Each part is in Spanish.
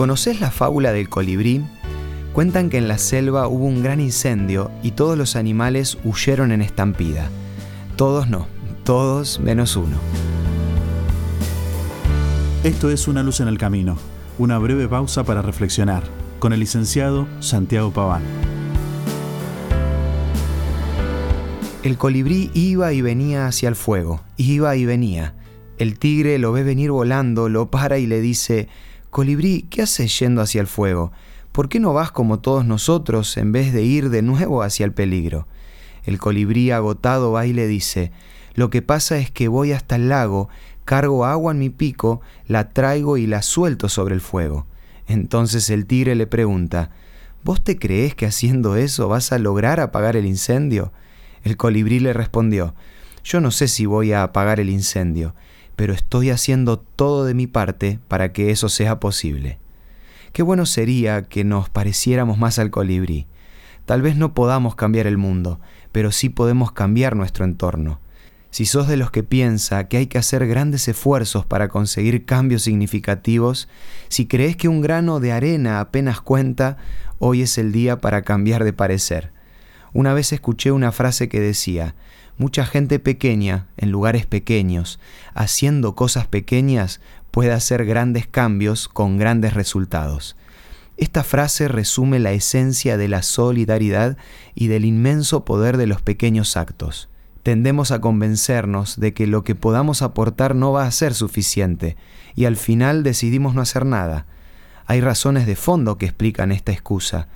¿Conoces la fábula del colibrí? Cuentan que en la selva hubo un gran incendio y todos los animales huyeron en estampida. Todos no, todos menos uno. Esto es Una luz en el camino, una breve pausa para reflexionar, con el licenciado Santiago Paván. El colibrí iba y venía hacia el fuego, iba y venía. El tigre lo ve venir volando, lo para y le dice, Colibrí, ¿qué haces yendo hacia el fuego? ¿Por qué no vas como todos nosotros en vez de ir de nuevo hacia el peligro? El colibrí agotado va y le dice, Lo que pasa es que voy hasta el lago, cargo agua en mi pico, la traigo y la suelto sobre el fuego. Entonces el tigre le pregunta, ¿Vos te crees que haciendo eso vas a lograr apagar el incendio? El colibrí le respondió, Yo no sé si voy a apagar el incendio, pero estoy haciendo todo de mi parte para que eso sea posible. Qué bueno sería que nos pareciéramos más al colibrí. Tal vez no podamos cambiar el mundo, pero sí podemos cambiar nuestro entorno. Si sos de los que piensa que hay que hacer grandes esfuerzos para conseguir cambios significativos, si crees que un grano de arena apenas cuenta, hoy es el día para cambiar de parecer. Una vez escuché una frase que decía, mucha gente pequeña, en lugares pequeños, haciendo cosas pequeñas, puede hacer grandes cambios con grandes resultados. Esta frase resume la esencia de la solidaridad y del inmenso poder de los pequeños actos. Tendemos a convencernos de que lo que podamos aportar no va a ser suficiente y al final decidimos no hacer nada. Hay razones de fondo que explican esta excusa.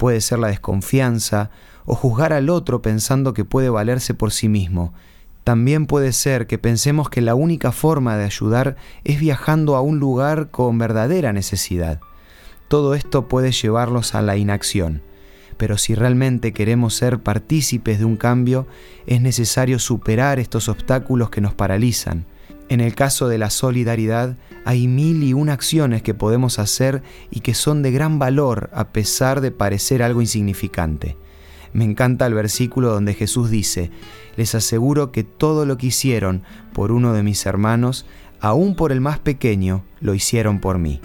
Puede ser la desconfianza o juzgar al otro pensando que puede valerse por sí mismo. También puede ser que pensemos que la única forma de ayudar es viajando a un lugar con verdadera necesidad. Todo esto puede llevarlos a la inacción, pero si realmente queremos ser partícipes de un cambio, es necesario superar estos obstáculos que nos paralizan. En el caso de la solidaridad, hay mil y una acciones que podemos hacer y que son de gran valor a pesar de parecer algo insignificante. Me encanta el versículo donde Jesús dice, les aseguro que todo lo que hicieron por uno de mis hermanos, aún por el más pequeño, lo hicieron por mí.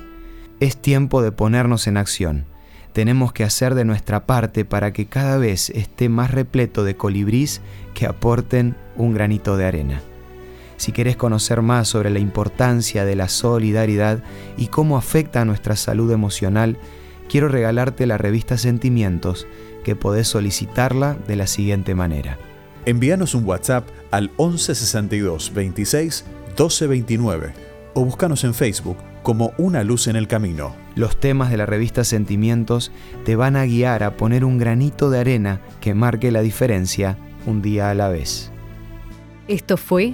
Es tiempo de ponernos en acción. Tenemos que hacer de nuestra parte para que cada vez esté más repleto de colibrís que aporten un granito de arena. Si querés conocer más sobre la importancia de la solidaridad y cómo afecta a nuestra salud emocional, quiero regalarte la revista Sentimientos que podés solicitarla de la siguiente manera. Envíanos un WhatsApp al 1162 26 1229 o búscanos en Facebook como Una Luz en el Camino. Los temas de la revista Sentimientos te van a guiar a poner un granito de arena que marque la diferencia un día a la vez. Esto fue